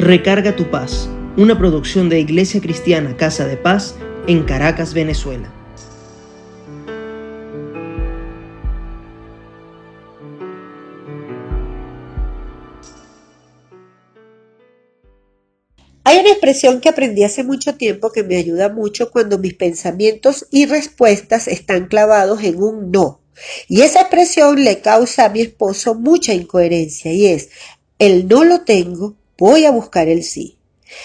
Recarga tu paz, una producción de Iglesia Cristiana Casa de Paz en Caracas, Venezuela. Hay una expresión que aprendí hace mucho tiempo que me ayuda mucho cuando mis pensamientos y respuestas están clavados en un no. Y esa expresión le causa a mi esposo mucha incoherencia y es, el no lo tengo, voy a buscar el sí.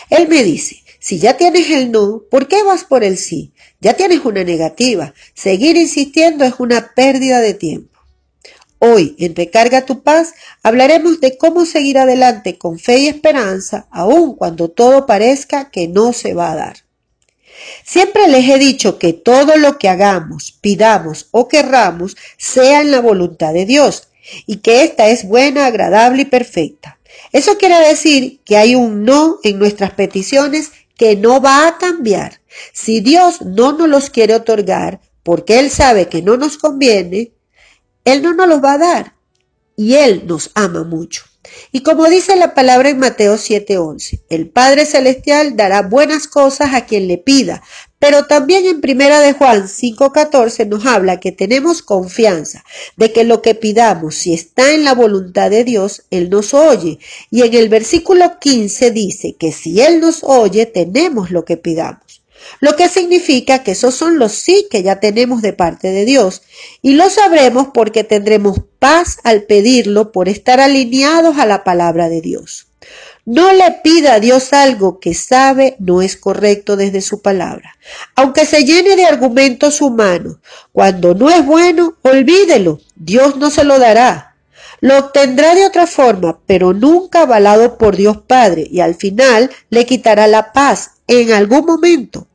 Él me dice, si ya tienes el no, ¿por qué vas por el sí? Ya tienes una negativa. Seguir insistiendo es una pérdida de tiempo. Hoy, en Recarga tu Paz, hablaremos de cómo seguir adelante con fe y esperanza, aun cuando todo parezca que no se va a dar. Siempre les he dicho que todo lo que hagamos, pidamos o querramos sea en la voluntad de Dios y que ésta es buena, agradable y perfecta. Eso quiere decir que hay un no en nuestras peticiones que no va a cambiar. Si Dios no nos los quiere otorgar porque Él sabe que no nos conviene, él no nos los va a dar y Él nos ama mucho. Y como dice la palabra en Mateo 7:11, el Padre Celestial dará buenas cosas a quien le pida, pero también en Primera de Juan 5:14 nos habla que tenemos confianza de que lo que pidamos, si está en la voluntad de Dios, Él nos oye. Y en el versículo 15 dice que si Él nos oye, tenemos lo que pidamos lo que significa que esos son los sí que ya tenemos de parte de Dios y lo sabremos porque tendremos paz al pedirlo por estar alineados a la palabra de Dios. No le pida a Dios algo que sabe no es correcto desde su palabra. Aunque se llene de argumentos humanos, cuando no es bueno, olvídelo, Dios no se lo dará. Lo obtendrá de otra forma, pero nunca avalado por Dios Padre, y al final le quitará la paz en algún momento.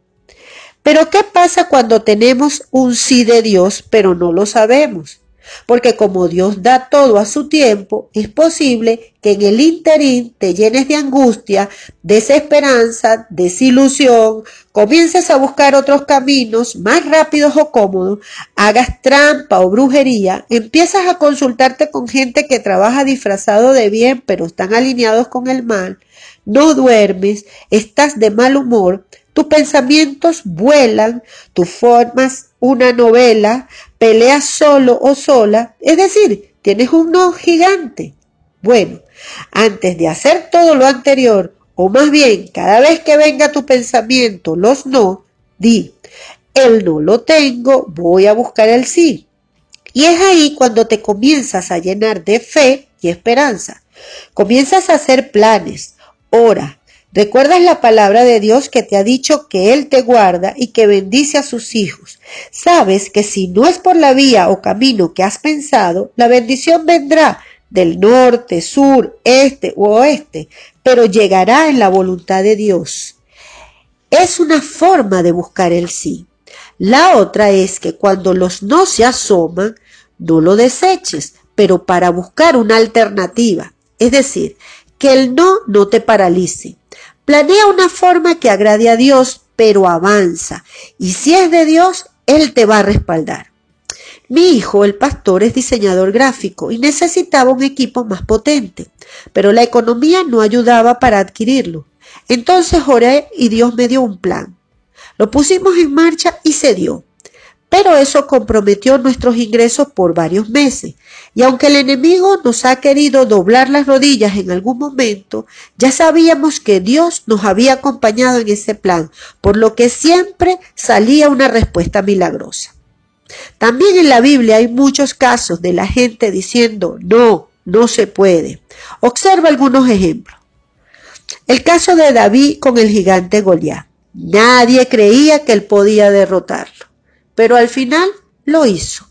Pero ¿qué pasa cuando tenemos un sí de Dios pero no lo sabemos? Porque como Dios da todo a su tiempo, es posible que en el interín te llenes de angustia, desesperanza, desilusión, comiences a buscar otros caminos más rápidos o cómodos, hagas trampa o brujería, empiezas a consultarte con gente que trabaja disfrazado de bien pero están alineados con el mal, no duermes, estás de mal humor, tus pensamientos vuelan, tú formas una novela, peleas solo o sola, es decir, tienes un no gigante. Bueno, antes de hacer todo lo anterior, o más bien cada vez que venga tu pensamiento los no, di, el no lo tengo, voy a buscar el sí. Y es ahí cuando te comienzas a llenar de fe y esperanza. Comienzas a hacer planes, ora, Recuerdas la palabra de Dios que te ha dicho que Él te guarda y que bendice a sus hijos. Sabes que si no es por la vía o camino que has pensado, la bendición vendrá del norte, sur, este u oeste, pero llegará en la voluntad de Dios. Es una forma de buscar el sí. La otra es que cuando los no se asoman, no lo deseches, pero para buscar una alternativa. Es decir, que el no no te paralice. Planea una forma que agrade a Dios, pero avanza. Y si es de Dios, Él te va a respaldar. Mi hijo, el pastor, es diseñador gráfico y necesitaba un equipo más potente, pero la economía no ayudaba para adquirirlo. Entonces oré y Dios me dio un plan. Lo pusimos en marcha y se dio pero eso comprometió nuestros ingresos por varios meses. Y aunque el enemigo nos ha querido doblar las rodillas en algún momento, ya sabíamos que Dios nos había acompañado en ese plan, por lo que siempre salía una respuesta milagrosa. También en la Biblia hay muchos casos de la gente diciendo, no, no se puede. Observa algunos ejemplos. El caso de David con el gigante Goliat. Nadie creía que él podía derrotarlo pero al final lo hizo.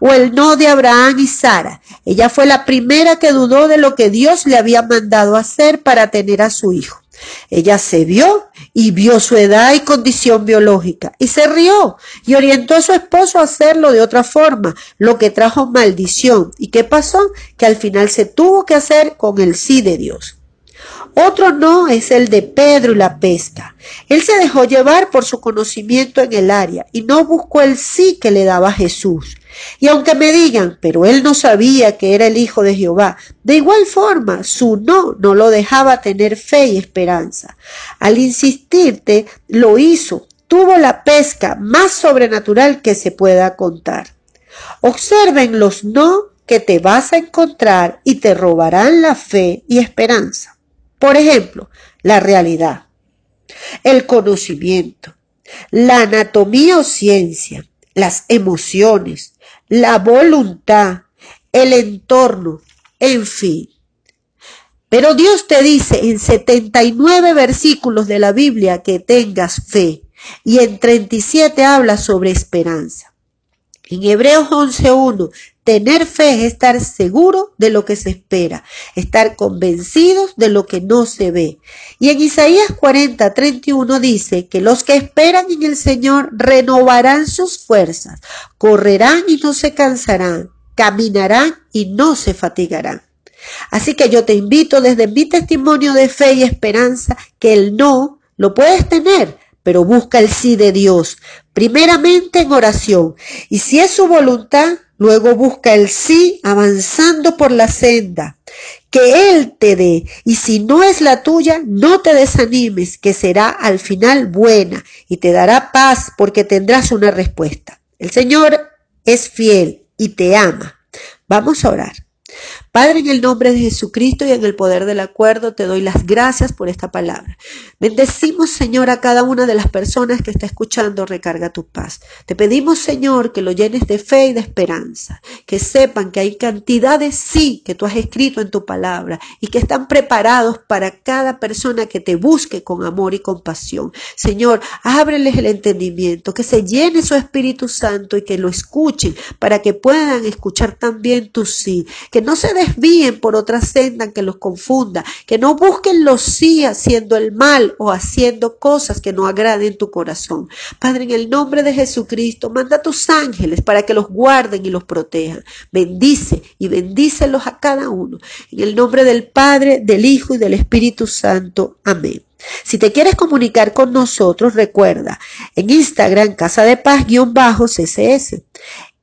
O el no de Abraham y Sara. Ella fue la primera que dudó de lo que Dios le había mandado hacer para tener a su hijo. Ella se vio y vio su edad y condición biológica y se rió y orientó a su esposo a hacerlo de otra forma, lo que trajo maldición. ¿Y qué pasó? Que al final se tuvo que hacer con el sí de Dios. Otro no es el de Pedro y la pesca. Él se dejó llevar por su conocimiento en el área y no buscó el sí que le daba Jesús. Y aunque me digan, pero él no sabía que era el Hijo de Jehová, de igual forma su no no lo dejaba tener fe y esperanza. Al insistirte, lo hizo, tuvo la pesca más sobrenatural que se pueda contar. Observen los no que te vas a encontrar y te robarán la fe y esperanza. Por ejemplo, la realidad, el conocimiento, la anatomía o ciencia, las emociones, la voluntad, el entorno, en fin. Pero Dios te dice en 79 versículos de la Biblia que tengas fe y en 37 habla sobre esperanza. En Hebreos 11.1, tener fe es estar seguro de lo que se espera, estar convencidos de lo que no se ve. Y en Isaías 40.31 dice que los que esperan en el Señor renovarán sus fuerzas, correrán y no se cansarán, caminarán y no se fatigarán. Así que yo te invito desde mi testimonio de fe y esperanza que el no lo puedes tener, pero busca el sí de Dios, primeramente en oración, y si es su voluntad, luego busca el sí avanzando por la senda que Él te dé, y si no es la tuya, no te desanimes, que será al final buena y te dará paz porque tendrás una respuesta. El Señor es fiel y te ama. Vamos a orar. Padre, en el nombre de Jesucristo y en el poder del acuerdo, te doy las gracias por esta palabra. Bendecimos, Señor, a cada una de las personas que está escuchando Recarga tu paz. Te pedimos, Señor, que lo llenes de fe y de esperanza, que sepan que hay cantidades sí que tú has escrito en tu palabra y que están preparados para cada persona que te busque con amor y compasión. Señor, ábreles el entendimiento, que se llene su Espíritu Santo y que lo escuchen para que puedan escuchar también tu sí, que no se desvíen por otra senda que los confunda, que no busquen los sí haciendo el mal o haciendo cosas que no agraden tu corazón. Padre, en el nombre de Jesucristo, manda a tus ángeles para que los guarden y los protejan. Bendice y bendícelos a cada uno. En el nombre del Padre, del Hijo y del Espíritu Santo. Amén. Si te quieres comunicar con nosotros, recuerda en Instagram Casa de Paz-CCS,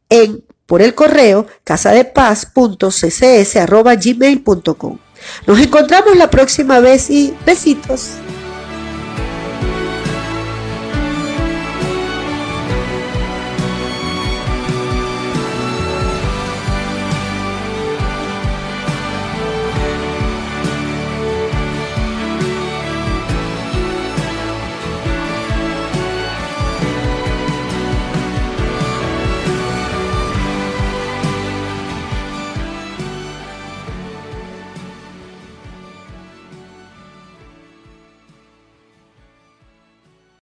en por el correo casadepaz.ccs.gmail.com. Nos encontramos la próxima vez y besitos.